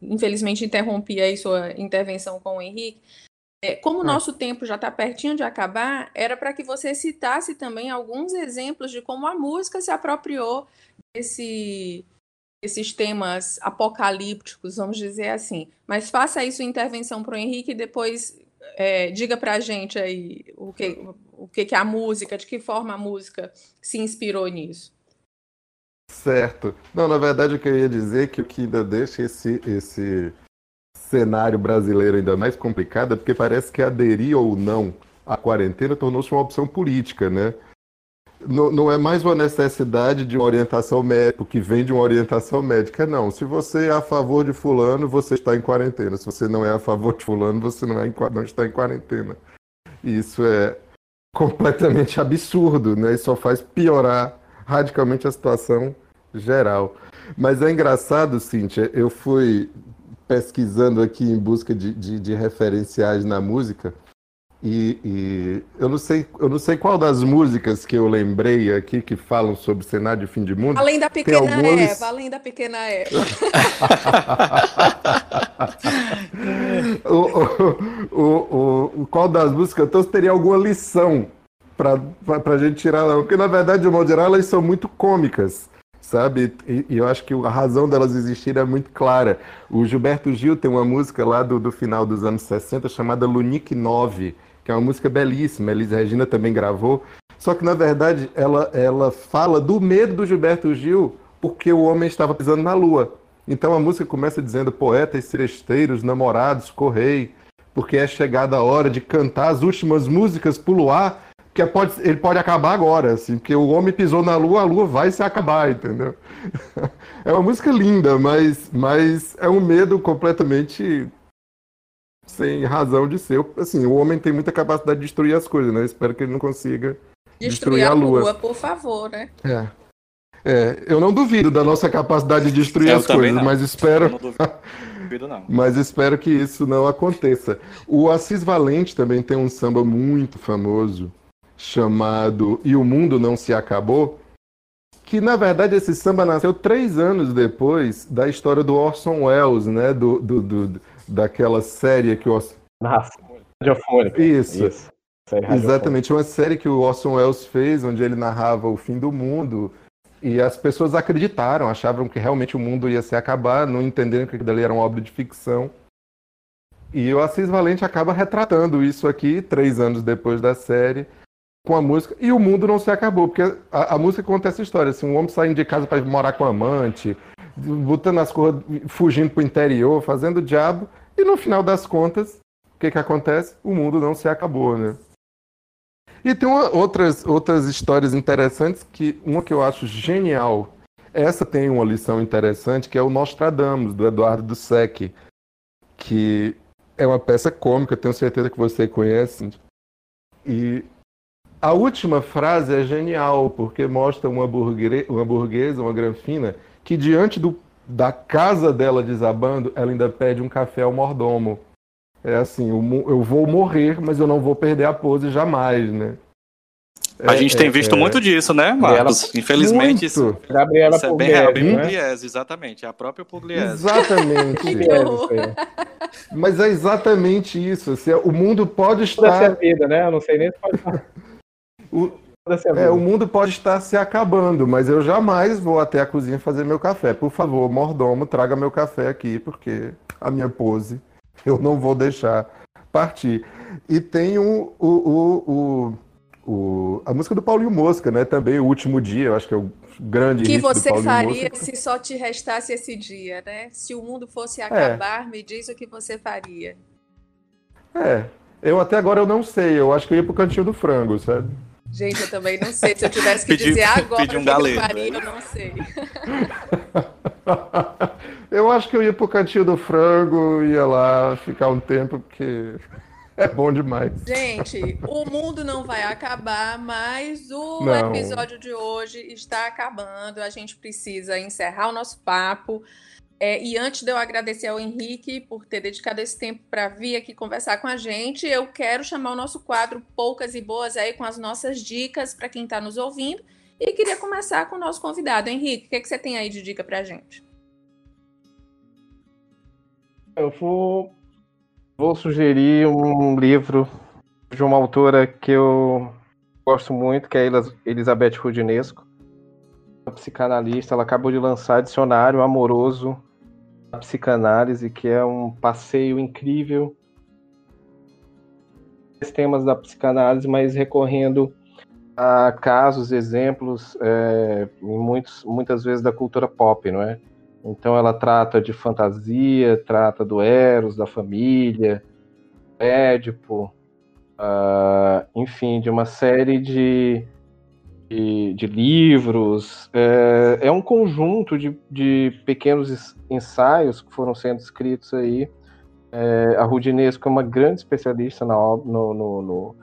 infelizmente interrompi aí sua intervenção com o Henrique, é, como o ah. nosso tempo já está pertinho de acabar, era para que você citasse também alguns exemplos de como a música se apropriou desse, esses temas apocalípticos, vamos dizer assim. Mas faça aí sua intervenção para o Henrique e depois é, diga para a gente aí o que, o que, que a música, de que forma a música se inspirou nisso. Certo. Não, na verdade o que eu ia dizer é que o que ainda deixa esse, esse cenário brasileiro ainda mais complicado é porque parece que aderir ou não à quarentena tornou-se uma opção política, né? não, não é mais uma necessidade de uma orientação médica, que vem de uma orientação médica, não. Se você é a favor de fulano, você está em quarentena. Se você não é a favor de fulano, você não, é em, não está em quarentena. Isso é completamente absurdo, né? Isso só faz piorar radicalmente a situação geral. Mas é engraçado, Cíntia, eu fui pesquisando aqui em busca de, de, de referenciais na música, e, e, eu não sei, eu não sei qual das músicas que eu lembrei aqui que falam sobre cenário de fim de mundo. Além da pequena algumas... Eva, além da pequena Eva. o, o, o, qual das músicas? Então teria alguma lição para a gente tirar, porque na verdade, de modo geral, elas são muito cômicas sabe? E, e, eu acho que a razão delas existirem é muito clara. O Gilberto Gil tem uma música lá do, do final dos anos 60 chamada Lunique 9, que é uma música belíssima, Elis Regina também gravou. Só que, na verdade, ela, ela fala do medo do Gilberto Gil porque o homem estava pisando na lua. Então a música começa dizendo: poetas seresteiros, namorados, correi, porque é chegada a hora de cantar as últimas músicas pro luar, que pode, ele pode acabar agora, assim, porque o homem pisou na lua, a lua vai se acabar, entendeu? É uma música linda, mas, mas é um medo completamente sem razão de ser. Assim, o homem tem muita capacidade de destruir as coisas, né? Eu espero que ele não consiga destruir, destruir a, lua. lua. por favor, né? É. É, eu não duvido da nossa capacidade de destruir eu as coisas, não. mas espero. não duvido, não. mas espero que isso não aconteça. O Assis Valente também tem um samba muito famoso chamado E o Mundo Não Se Acabou, que na verdade esse samba nasceu três anos depois da história do Orson Welles, né? Do, do, do daquela série que o Orson... Radiofônica. Isso. Isso. Exatamente, uma série que o Orson Welles fez, onde ele narrava o fim do mundo, e as pessoas acreditaram, achavam que realmente o mundo ia se acabar, não entenderam que aquilo ali era uma obra de ficção. E o Assis Valente acaba retratando isso aqui, três anos depois da série, com a música, e o mundo não se acabou, porque a, a música conta essa história, assim, um homem saindo de casa para morar com a amante, botando as coisas, fugindo para o interior, fazendo o diabo, e no final das contas, o que, que acontece? O mundo não se acabou, né? E tem uma, outras, outras histórias interessantes, que uma que eu acho genial, essa tem uma lição interessante, que é o Nostradamus, do Eduardo Dussek, que é uma peça cômica, tenho certeza que você conhece. E a última frase é genial, porque mostra uma, burguesa, uma burguesa, uma granfina, que diante do, da casa dela desabando, ela ainda pede um café ao mordomo. É assim, eu, vou morrer, mas eu não vou perder a pose jamais, né? A é, gente tem é, visto é, muito disso, né, Marcos? Infelizmente, muito. isso, Gabriela isso é bem real, bem né? Pugliese, exatamente. É a própria Pugliese. Exatamente. Mas é exatamente isso. Assim, o mundo pode estar. vida, né? Eu não sei nem se pode o, é, o mundo pode estar se acabando, mas eu jamais vou até a cozinha fazer meu café. Por favor, mordomo, traga meu café aqui, porque a minha pose eu não vou deixar partir. E tem o, o, o, o, a música do Paulinho Mosca, né? Também, O Último Dia, eu acho que é o grande que você faria Mosca. se só te restasse esse dia, né? Se o mundo fosse é. acabar, é. me diz o que você faria. É, Eu até agora eu não sei, eu acho que eu ia pro cantinho do frango, sabe? Gente, eu também não sei. Se eu tivesse que pedi, dizer agora o um que eu faria, eu não sei. eu acho que eu ia pro cantinho do frango, ia lá ficar um tempo, porque é bom demais. Gente, o mundo não vai acabar, mas o não. episódio de hoje está acabando. A gente precisa encerrar o nosso papo. É, e antes de eu agradecer ao Henrique por ter dedicado esse tempo para vir aqui conversar com a gente, eu quero chamar o nosso quadro Poucas e Boas aí com as nossas dicas para quem está nos ouvindo. E queria começar com o nosso convidado. Henrique, o que, é que você tem aí de dica para a gente? Eu vou, vou sugerir um livro de uma autora que eu gosto muito, que é Elizabeth Rudinesco, uma psicanalista. Ela acabou de lançar Dicionário Amoroso da Psicanálise, que é um passeio incrível temas da psicanálise, mas recorrendo a casos, exemplos, é, muitos, muitas vezes da cultura pop, não é? Então ela trata de fantasia, trata do Eros, da família, Édipo, uh, enfim, de uma série de, de, de livros. É, é, um conjunto de, de pequenos ensaios que foram sendo escritos aí. É, a Rudinesco é uma grande especialista na, no, no,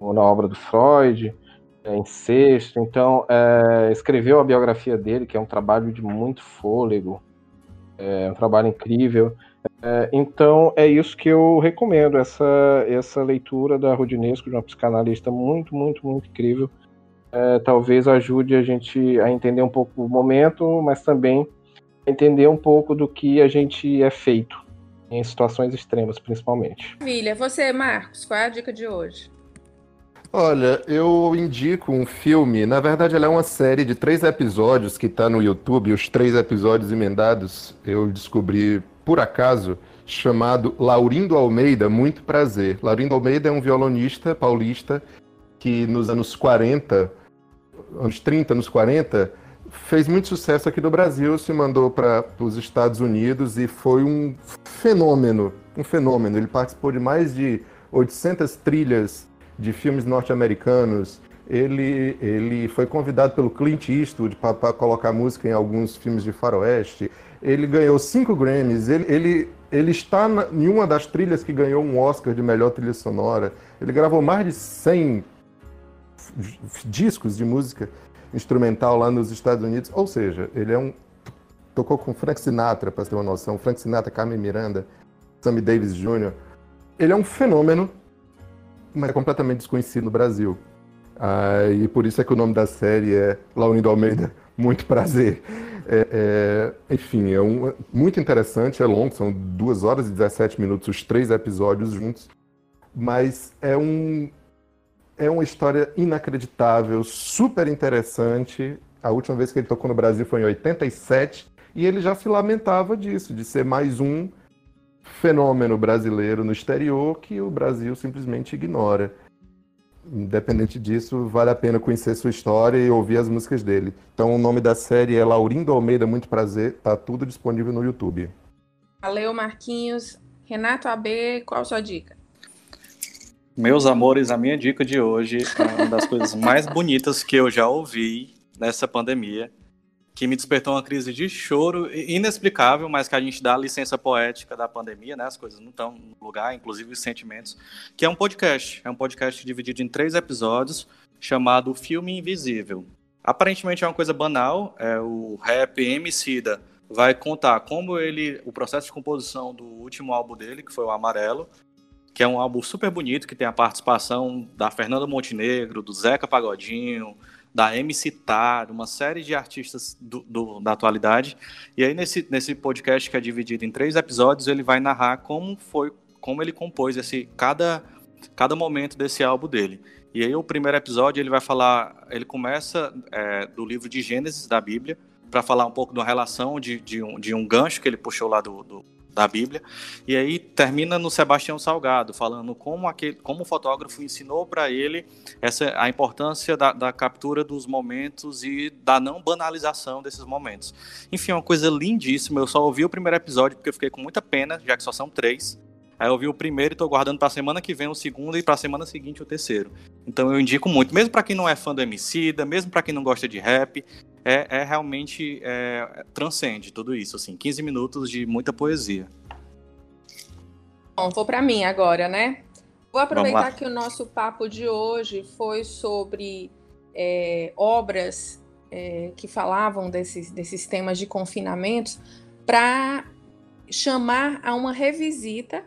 no, na obra do Freud, é, em sexto, então é, escreveu a biografia dele, que é um trabalho de muito fôlego, é um trabalho incrível. É, então é isso que eu recomendo, essa, essa leitura da Rudinesco, de uma psicanalista muito, muito, muito incrível. É, talvez ajude a gente a entender um pouco o momento, mas também a entender um pouco do que a gente é feito, em situações extremas, principalmente. Maravilha. Você, Marcos, qual é a dica de hoje? Olha, eu indico um filme. Na verdade, ela é uma série de três episódios que está no YouTube. Os três episódios emendados eu descobri por acaso, chamado Laurindo Almeida. Muito prazer. Laurindo Almeida é um violonista paulista que nos anos 40, anos 30, anos 40, fez muito sucesso aqui no Brasil, se mandou para os Estados Unidos e foi um fenômeno, um fenômeno. Ele participou de mais de 800 trilhas de filmes norte-americanos. Ele, ele foi convidado pelo Clint Eastwood para colocar música em alguns filmes de faroeste. Ele ganhou cinco Grammys. Ele, ele, ele está na, em uma das trilhas que ganhou um Oscar de melhor trilha sonora. Ele gravou mais de 100 discos de música instrumental lá nos Estados Unidos. Ou seja, ele é um tocou com Frank Sinatra, para ter uma noção, Frank Sinatra, Carmen Miranda, Sammy Davis Jr. Ele é um fenômeno mas é completamente desconhecido no Brasil. Ah, e por isso é que o nome da série é Laurindo Almeida, muito prazer. É, é, enfim, é um, muito interessante, é longo, são 2 horas e 17 minutos os três episódios juntos, mas é, um, é uma história inacreditável, super interessante. A última vez que ele tocou no Brasil foi em 87 e ele já se lamentava disso, de ser mais um fenômeno brasileiro no exterior que o Brasil simplesmente ignora. Independente disso, vale a pena conhecer sua história e ouvir as músicas dele. Então, o nome da série é Laurindo Almeida, muito prazer. Tá tudo disponível no YouTube. Valeu, Marquinhos. Renato AB, qual a sua dica? Meus amores, a minha dica de hoje é uma das coisas mais bonitas que eu já ouvi nessa pandemia que me despertou uma crise de choro inexplicável, mas que a gente dá a licença poética da pandemia, né? As coisas não estão no lugar, inclusive os sentimentos, que é um podcast. É um podcast dividido em três episódios, chamado Filme Invisível. Aparentemente é uma coisa banal, é o rap Emicida vai contar como ele, o processo de composição do último álbum dele, que foi o Amarelo, que é um álbum super bonito, que tem a participação da Fernanda Montenegro, do Zeca Pagodinho, da MC Tar, uma série de artistas do, do, da atualidade. E aí, nesse, nesse podcast que é dividido em três episódios, ele vai narrar como foi, como ele compôs esse, cada, cada momento desse álbum dele. E aí, o primeiro episódio, ele vai falar, ele começa é, do livro de Gênesis da Bíblia, para falar um pouco da relação de, de, um, de um gancho que ele puxou lá do, do da Bíblia. E aí termina no Sebastião Salgado, falando como, aquele, como o fotógrafo ensinou para ele essa, a importância da, da, captura dos momentos e da não banalização desses momentos. Enfim, é uma coisa lindíssima. Eu só ouvi o primeiro episódio porque eu fiquei com muita pena, já que só são três. Aí eu vi o primeiro e tô guardando pra semana que vem o segundo e pra semana seguinte o terceiro. Então eu indico muito, mesmo para quem não é fã do Emicida, mesmo para quem não gosta de rap, é, é realmente é, transcende tudo isso, assim, 15 minutos de muita poesia. Bom, vou para mim agora, né? Vou aproveitar que o nosso papo de hoje foi sobre é, obras é, que falavam desses, desses temas de confinamento para chamar a uma revisita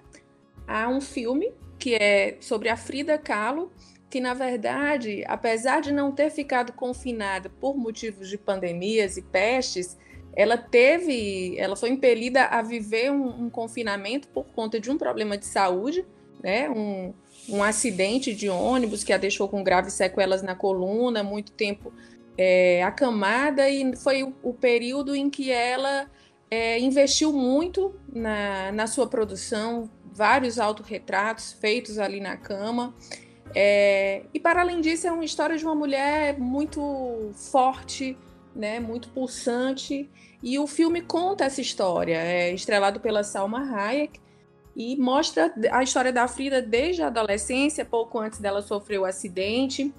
a um filme que é sobre a Frida Kahlo, que na verdade, apesar de não ter ficado confinada por motivos de pandemias e pestes, ela teve, ela foi impelida a viver um, um confinamento por conta de um problema de saúde, né? Um, um acidente de ônibus que a deixou com graves sequelas na coluna, muito tempo é, acamada, e foi o, o, período em que ela é, investiu muito na, na sua produção, vários autorretratos feitos ali na cama. É, e para além disso, é uma história de uma mulher muito forte, né, muito pulsante. E o filme conta essa história, é estrelado pela Salma Hayek e mostra a história da Frida desde a adolescência, pouco antes dela sofrer o acidente,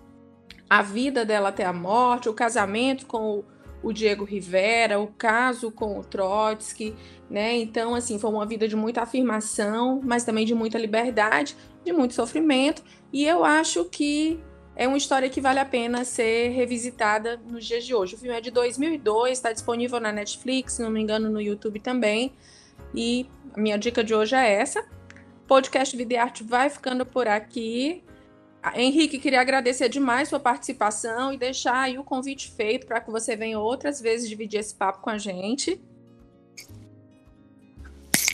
a vida dela até a morte, o casamento com o o Diego Rivera, o caso com o Trotsky, né? Então, assim, foi uma vida de muita afirmação, mas também de muita liberdade, de muito sofrimento, e eu acho que é uma história que vale a pena ser revisitada nos dias de hoje. O filme é de 2002, está disponível na Netflix, se não me engano, no YouTube também. E a minha dica de hoje é essa. O podcast Vida e Arte vai ficando por aqui. Henrique, queria agradecer demais sua participação e deixar aí o convite feito para que você venha outras vezes dividir esse papo com a gente.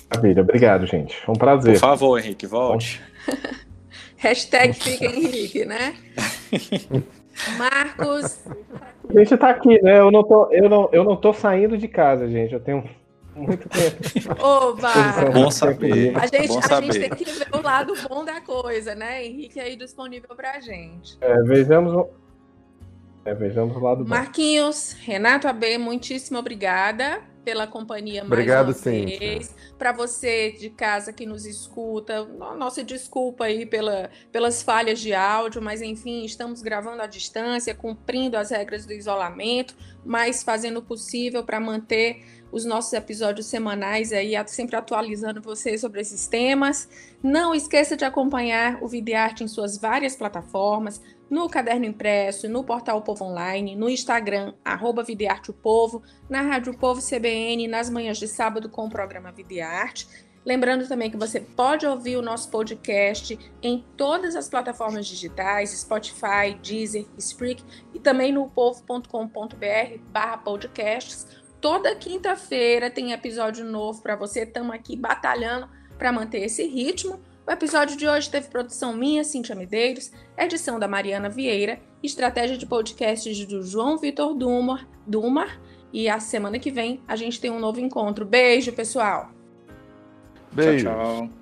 Maravilha, obrigado, gente. Foi um prazer. Por favor, Henrique, volte. Hashtag fica Henrique, né? Marcos. A gente tá aqui, né? Eu não tô, eu não, eu não tô saindo de casa, gente. Eu tenho muito tempo. Oba! Bom saber. A gente, bom a saber. gente tem que ver o lado bom da coisa, né? Henrique aí disponível pra gente. É, vejamos. É, vejamos o lado bom. Marquinhos, Renato AB, muitíssimo obrigada pela companhia mais Obrigado, uma Cíntia. vez. Para você de casa que nos escuta, no- nossa desculpa aí pela, pelas falhas de áudio, mas enfim, estamos gravando à distância, cumprindo as regras do isolamento, mas fazendo o possível para manter os nossos episódios semanais aí, sempre atualizando vocês sobre esses temas. Não esqueça de acompanhar o Videarte em suas várias plataformas, no Caderno Impresso, no Portal Povo Online, no Instagram, arroba Videarte o Povo, na Rádio Povo CBN, nas manhãs de sábado com o programa Videarte. Lembrando também que você pode ouvir o nosso podcast em todas as plataformas digitais, Spotify, Deezer, Spreak e também no povo.com.br barra podcasts. Toda quinta-feira tem episódio novo para você. Estamos aqui batalhando para manter esse ritmo. O episódio de hoje teve produção minha, Cintia Medeiros, edição da Mariana Vieira, estratégia de podcasts do João Vitor Dumar, Dumar. E a semana que vem a gente tem um novo encontro. Beijo, pessoal! Beijo. Tchau, tchau.